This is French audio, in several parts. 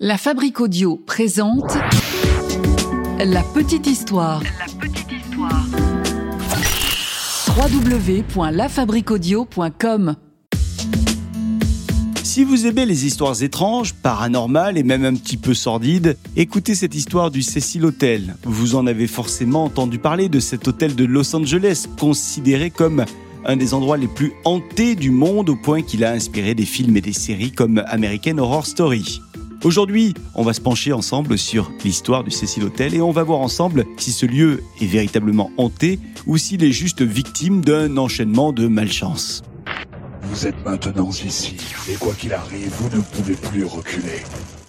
La Fabrique Audio présente La Petite Histoire. La petite histoire. www.lafabriqueaudio.com Si vous aimez les histoires étranges, paranormales et même un petit peu sordides, écoutez cette histoire du Cecil Hotel. Vous en avez forcément entendu parler de cet hôtel de Los Angeles, considéré comme un des endroits les plus hantés du monde au point qu'il a inspiré des films et des séries comme American Horror Story. Aujourd'hui, on va se pencher ensemble sur l'histoire du Cecil Hotel et on va voir ensemble si ce lieu est véritablement hanté ou s'il est juste victime d'un enchaînement de malchance. Vous êtes maintenant ici, et quoi qu'il arrive, vous ne pouvez plus reculer.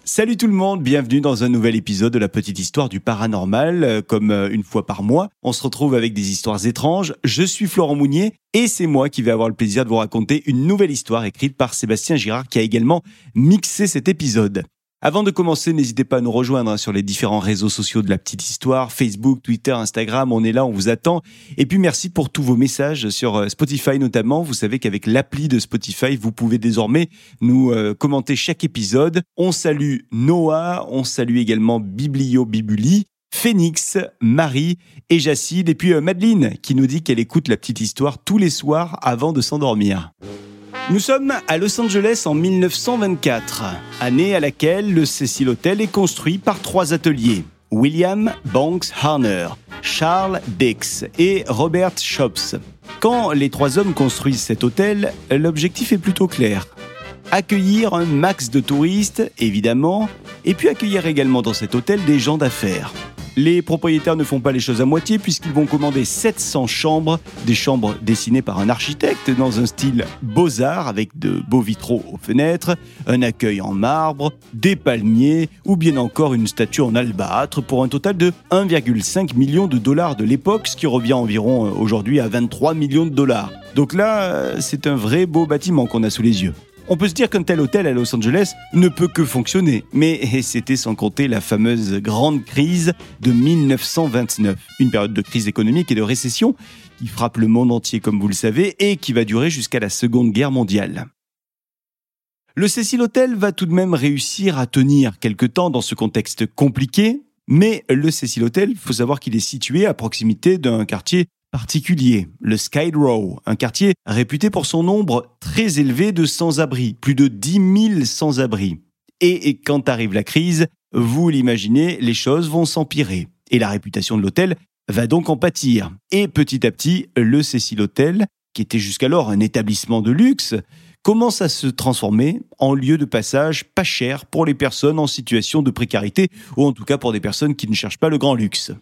Salut tout le monde, bienvenue dans un nouvel épisode de la petite histoire du paranormal. Euh, Comme euh, une fois par mois, on se retrouve avec des histoires étranges. Je suis Florent Mounier et c'est moi qui vais avoir le plaisir de vous raconter une nouvelle histoire écrite par Sébastien Girard qui a également mixé cet épisode. Avant de commencer, n'hésitez pas à nous rejoindre hein, sur les différents réseaux sociaux de la petite histoire, Facebook, Twitter, Instagram, on est là, on vous attend. Et puis merci pour tous vos messages sur euh, Spotify notamment. Vous savez qu'avec l'appli de Spotify, vous pouvez désormais nous euh, commenter chaque épisode. On salue Noah, on salue également Biblio Bibuli. Phoenix, Marie et Jacide, et puis euh, Madeleine qui nous dit qu'elle écoute la petite histoire tous les soirs avant de s'endormir. Nous sommes à Los Angeles en 1924, année à laquelle le Cecil Hotel est construit par trois ateliers. William Banks Harner, Charles Dix et Robert Shops. Quand les trois hommes construisent cet hôtel, l'objectif est plutôt clair. Accueillir un max de touristes, évidemment, et puis accueillir également dans cet hôtel des gens d'affaires. Les propriétaires ne font pas les choses à moitié puisqu'ils vont commander 700 chambres, des chambres dessinées par un architecte dans un style beaux-arts avec de beaux vitraux aux fenêtres, un accueil en marbre, des palmiers ou bien encore une statue en albâtre pour un total de 1,5 million de dollars de l'époque, ce qui revient environ euh, aujourd'hui à 23 millions de dollars. Donc là, euh, c'est un vrai beau bâtiment qu'on a sous les yeux. On peut se dire qu'un tel hôtel à Los Angeles ne peut que fonctionner, mais c'était sans compter la fameuse grande crise de 1929, une période de crise économique et de récession qui frappe le monde entier comme vous le savez et qui va durer jusqu'à la Seconde Guerre mondiale. Le Cecil Hotel va tout de même réussir à tenir quelque temps dans ce contexte compliqué, mais le Cecil Hotel, faut savoir qu'il est situé à proximité d'un quartier particulier, le Skid Row, un quartier réputé pour son nombre très élevé de sans-abri, plus de 10 000 sans-abri. Et, et quand arrive la crise, vous l'imaginez, les choses vont s'empirer. Et la réputation de l'hôtel va donc en pâtir. Et petit à petit, le Cecil Hotel, qui était jusqu'alors un établissement de luxe, commence à se transformer en lieu de passage pas cher pour les personnes en situation de précarité, ou en tout cas pour des personnes qui ne cherchent pas le grand luxe.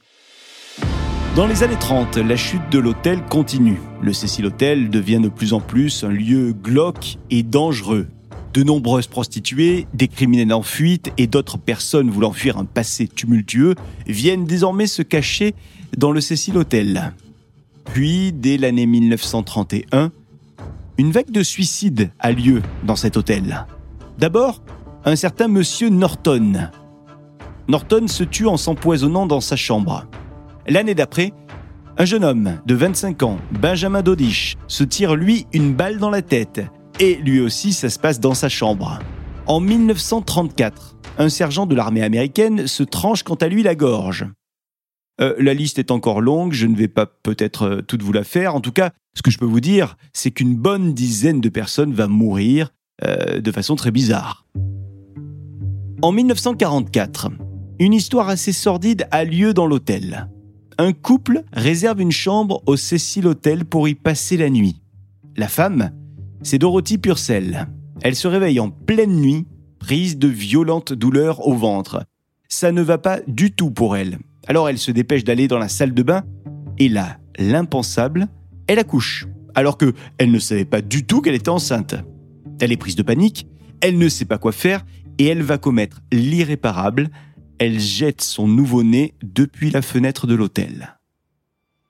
Dans les années 30, la chute de l'hôtel continue. Le Cecil Hotel devient de plus en plus un lieu glauque et dangereux. De nombreuses prostituées, des criminels en fuite et d'autres personnes voulant fuir un passé tumultueux viennent désormais se cacher dans le Cecil Hotel. Puis, dès l'année 1931, une vague de suicides a lieu dans cet hôtel. D'abord, un certain monsieur Norton. Norton se tue en s'empoisonnant dans sa chambre. L'année d'après, un jeune homme de 25 ans, Benjamin Dodish, se tire lui une balle dans la tête. Et lui aussi, ça se passe dans sa chambre. En 1934, un sergent de l'armée américaine se tranche quant à lui la gorge. Euh, la liste est encore longue, je ne vais pas peut-être euh, toute vous la faire. En tout cas, ce que je peux vous dire, c'est qu'une bonne dizaine de personnes va mourir euh, de façon très bizarre. En 1944, une histoire assez sordide a lieu dans l'hôtel un couple réserve une chambre au Cecil Hotel pour y passer la nuit. La femme, c'est Dorothy Purcell. Elle se réveille en pleine nuit, prise de violentes douleurs au ventre. Ça ne va pas du tout pour elle. Alors elle se dépêche d'aller dans la salle de bain et là, l'impensable, elle accouche. Alors que elle ne savait pas du tout qu'elle était enceinte. Elle est prise de panique, elle ne sait pas quoi faire et elle va commettre l'irréparable elle jette son nouveau-né depuis la fenêtre de l'hôtel.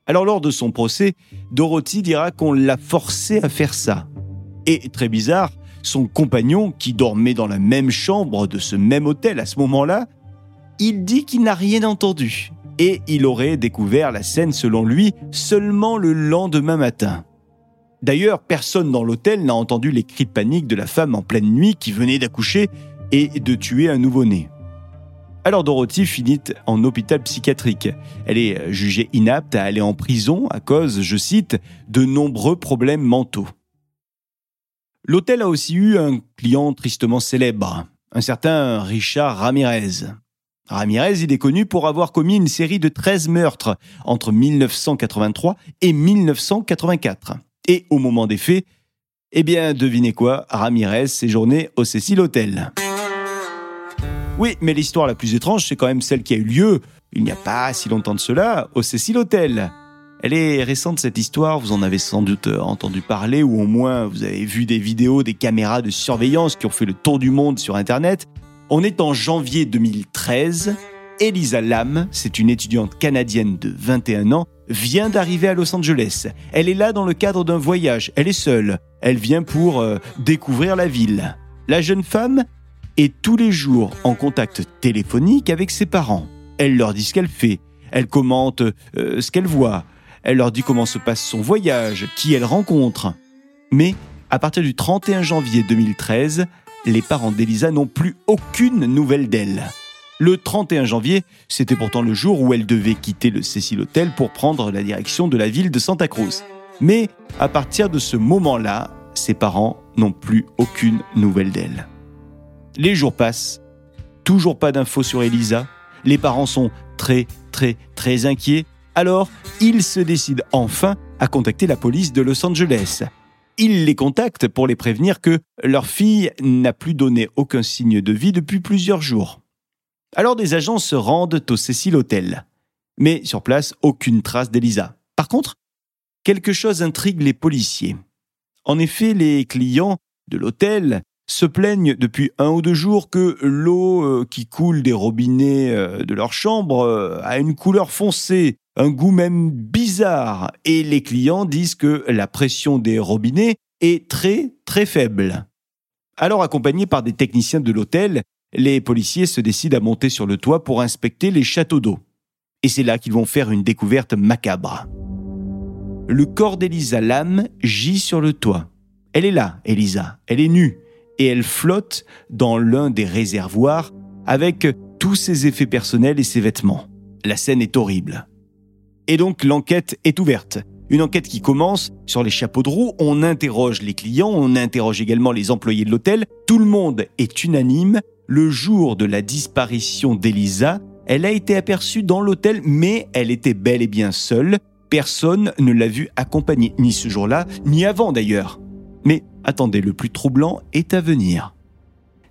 Alors lors de son procès, Dorothy dira qu'on l'a forcé à faire ça. Et très bizarre, son compagnon, qui dormait dans la même chambre de ce même hôtel à ce moment-là, il dit qu'il n'a rien entendu. Et il aurait découvert la scène selon lui seulement le lendemain matin. D'ailleurs, personne dans l'hôtel n'a entendu les cris de panique de la femme en pleine nuit qui venait d'accoucher et de tuer un nouveau-né. Alors Dorothy finit en hôpital psychiatrique. Elle est jugée inapte à aller en prison à cause, je cite, de nombreux problèmes mentaux. L'hôtel a aussi eu un client tristement célèbre, un certain Richard Ramirez. Ramirez, il est connu pour avoir commis une série de 13 meurtres entre 1983 et 1984. Et au moment des faits, eh bien, devinez quoi, Ramirez séjournait au Cecil Hotel. Oui, mais l'histoire la plus étrange, c'est quand même celle qui a eu lieu, il n'y a pas si longtemps de cela, au Cecil Hotel. Elle est récente cette histoire, vous en avez sans doute euh, entendu parler ou au moins vous avez vu des vidéos des caméras de surveillance qui ont fait le tour du monde sur Internet. On est en janvier 2013. Elisa Lam, c'est une étudiante canadienne de 21 ans, vient d'arriver à Los Angeles. Elle est là dans le cadre d'un voyage, elle est seule. Elle vient pour euh, découvrir la ville. La jeune femme est tous les jours en contact téléphonique avec ses parents. Elle leur dit ce qu'elle fait, elle commente euh, ce qu'elle voit, elle leur dit comment se passe son voyage, qui elle rencontre. Mais à partir du 31 janvier 2013, les parents d'Elisa n'ont plus aucune nouvelle d'elle. Le 31 janvier, c'était pourtant le jour où elle devait quitter le Cecil Hotel pour prendre la direction de la ville de Santa Cruz. Mais à partir de ce moment-là, ses parents n'ont plus aucune nouvelle d'elle. Les jours passent, toujours pas d'infos sur Elisa. Les parents sont très, très, très inquiets alors, ils se décident enfin à contacter la police de Los Angeles. Ils les contactent pour les prévenir que leur fille n'a plus donné aucun signe de vie depuis plusieurs jours. Alors des agents se rendent au Cecil Hotel. Mais sur place, aucune trace d'Elisa. Par contre, quelque chose intrigue les policiers. En effet, les clients de l'hôtel se plaignent depuis un ou deux jours que l'eau euh, qui coule des robinets euh, de leur chambre euh, a une couleur foncée un goût même bizarre, et les clients disent que la pression des robinets est très très faible. Alors accompagnés par des techniciens de l'hôtel, les policiers se décident à monter sur le toit pour inspecter les châteaux d'eau. Et c'est là qu'ils vont faire une découverte macabre. Le corps d'Elisa Lam gît sur le toit. Elle est là, Elisa, elle est nue, et elle flotte dans l'un des réservoirs avec tous ses effets personnels et ses vêtements. La scène est horrible. Et donc l'enquête est ouverte. Une enquête qui commence sur les chapeaux de roue, on interroge les clients, on interroge également les employés de l'hôtel, tout le monde est unanime, le jour de la disparition d'Elisa, elle a été aperçue dans l'hôtel mais elle était bel et bien seule, personne ne l'a vue accompagnée, ni ce jour-là, ni avant d'ailleurs. Mais attendez, le plus troublant est à venir.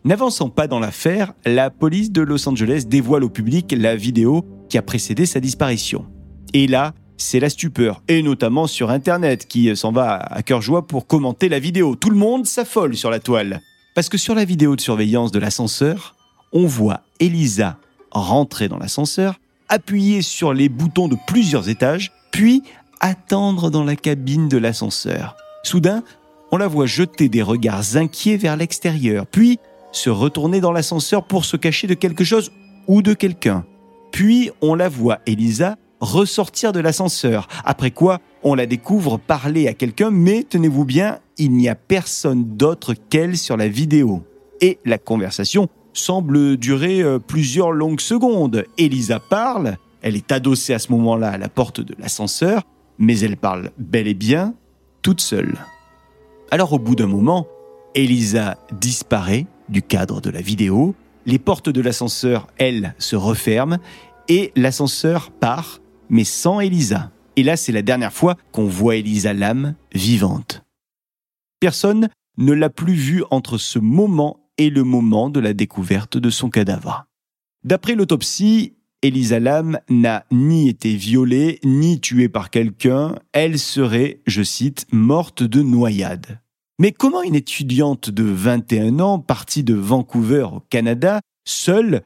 N'avançant pas dans l'affaire, la police de Los Angeles dévoile au public la vidéo qui a précédé sa disparition. Et là, c'est la stupeur, et notamment sur Internet, qui s'en va à cœur joie pour commenter la vidéo. Tout le monde s'affole sur la toile. Parce que sur la vidéo de surveillance de l'ascenseur, on voit Elisa rentrer dans l'ascenseur, appuyer sur les boutons de plusieurs étages, puis attendre dans la cabine de l'ascenseur. Soudain, on la voit jeter des regards inquiets vers l'extérieur, puis se retourner dans l'ascenseur pour se cacher de quelque chose ou de quelqu'un. Puis on la voit, Elisa, ressortir de l'ascenseur, après quoi on la découvre parler à quelqu'un, mais tenez-vous bien, il n'y a personne d'autre qu'elle sur la vidéo. Et la conversation semble durer euh, plusieurs longues secondes. Elisa parle, elle est adossée à ce moment-là à la porte de l'ascenseur, mais elle parle bel et bien toute seule. Alors au bout d'un moment, Elisa disparaît du cadre de la vidéo, les portes de l'ascenseur, elles, se referment, et l'ascenseur part mais sans Elisa. Et là, c'est la dernière fois qu'on voit Elisa Lam vivante. Personne ne l'a plus vue entre ce moment et le moment de la découverte de son cadavre. D'après l'autopsie, Elisa Lam n'a ni été violée ni tuée par quelqu'un, elle serait, je cite, morte de noyade. Mais comment une étudiante de 21 ans, partie de Vancouver au Canada, seule,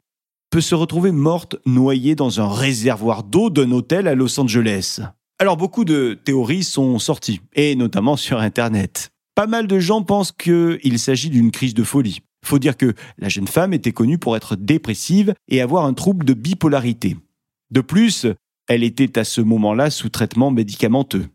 peut se retrouver morte noyée dans un réservoir d'eau d'un hôtel à Los Angeles? Alors beaucoup de théories sont sorties, et notamment sur Internet. Pas mal de gens pensent qu'il s'agit d'une crise de folie. Faut dire que la jeune femme était connue pour être dépressive et avoir un trouble de bipolarité. De plus, elle était à ce moment-là sous traitement médicamenteux.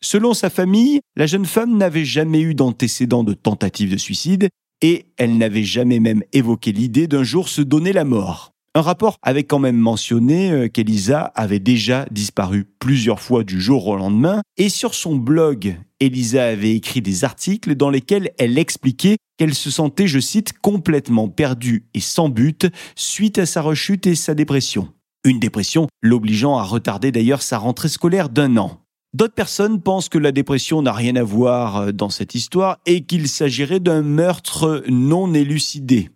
Selon sa famille, la jeune femme n'avait jamais eu d'antécédent de tentative de suicide et elle n'avait jamais même évoqué l'idée d'un jour se donner la mort. Un rapport avait quand même mentionné euh, qu'Elisa avait déjà disparu plusieurs fois du jour au lendemain, et sur son blog, Elisa avait écrit des articles dans lesquels elle expliquait qu'elle se sentait, je cite, complètement perdue et sans but suite à sa rechute et sa dépression. Une dépression l'obligeant à retarder d'ailleurs sa rentrée scolaire d'un an. D'autres personnes pensent que la dépression n'a rien à voir euh, dans cette histoire et qu'il s'agirait d'un meurtre non élucidé.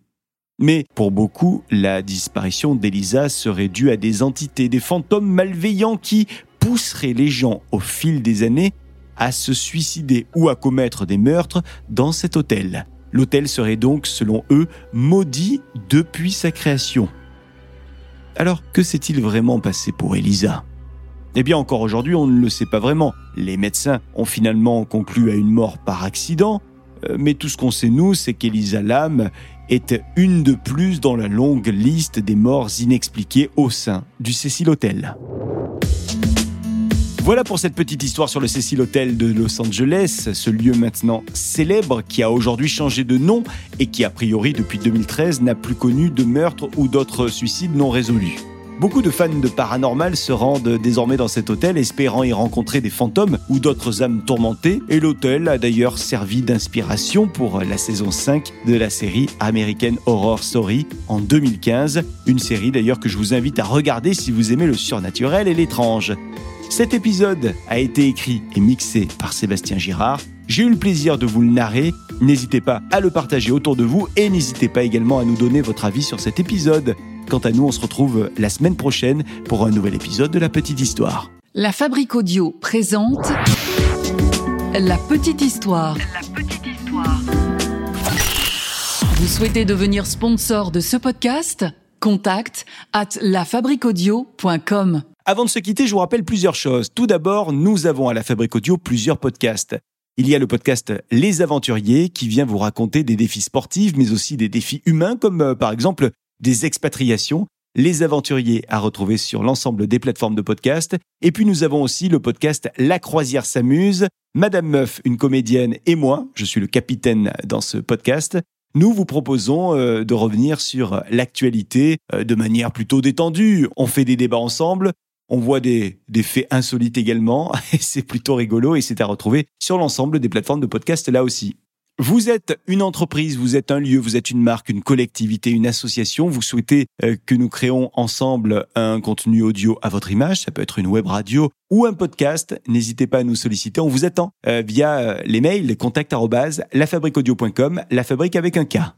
Mais pour beaucoup, la disparition d'Elisa serait due à des entités, des fantômes malveillants qui pousseraient les gens au fil des années à se suicider ou à commettre des meurtres dans cet hôtel. L'hôtel serait donc, selon eux, maudit depuis sa création. Alors, que s'est-il vraiment passé pour Elisa? Eh bien, encore aujourd'hui, on ne le sait pas vraiment. Les médecins ont finalement conclu à une mort par accident, mais tout ce qu'on sait, nous, c'est qu'Elisa Lam est une de plus dans la longue liste des morts inexpliquées au sein du Cecil Hotel. Voilà pour cette petite histoire sur le Cecil Hotel de Los Angeles, ce lieu maintenant célèbre qui a aujourd'hui changé de nom et qui a priori depuis 2013 n'a plus connu de meurtre ou d'autres suicides non résolus. Beaucoup de fans de paranormal se rendent désormais dans cet hôtel espérant y rencontrer des fantômes ou d'autres âmes tourmentées et l'hôtel a d'ailleurs servi d'inspiration pour la saison 5 de la série American Horror Story en 2015, une série d'ailleurs que je vous invite à regarder si vous aimez le surnaturel et l'étrange. Cet épisode a été écrit et mixé par Sébastien Girard. J'ai eu le plaisir de vous le narrer. N'hésitez pas à le partager autour de vous et n'hésitez pas également à nous donner votre avis sur cet épisode. Quant à nous, on se retrouve la semaine prochaine pour un nouvel épisode de La Petite Histoire. La Fabrique Audio présente La Petite Histoire. La Petite Histoire. Vous souhaitez devenir sponsor de ce podcast? Contact at lafabriquaudio.com. Avant de se quitter, je vous rappelle plusieurs choses. Tout d'abord, nous avons à la Fabrique Audio plusieurs podcasts. Il y a le podcast Les Aventuriers qui vient vous raconter des défis sportifs, mais aussi des défis humains, comme euh, par exemple des expatriations, les aventuriers à retrouver sur l'ensemble des plateformes de podcast. Et puis nous avons aussi le podcast La croisière s'amuse, Madame Meuf, une comédienne, et moi, je suis le capitaine dans ce podcast. Nous vous proposons euh, de revenir sur l'actualité euh, de manière plutôt détendue. On fait des débats ensemble, on voit des, des faits insolites également, et c'est plutôt rigolo, et c'est à retrouver sur l'ensemble des plateformes de podcast là aussi. Vous êtes une entreprise, vous êtes un lieu, vous êtes une marque, une collectivité, une association. Vous souhaitez euh, que nous créons ensemble un contenu audio à votre image. Ça peut être une web radio ou un podcast. N'hésitez pas à nous solliciter. On vous attend euh, via euh, les mails contact la fabrique avec un K.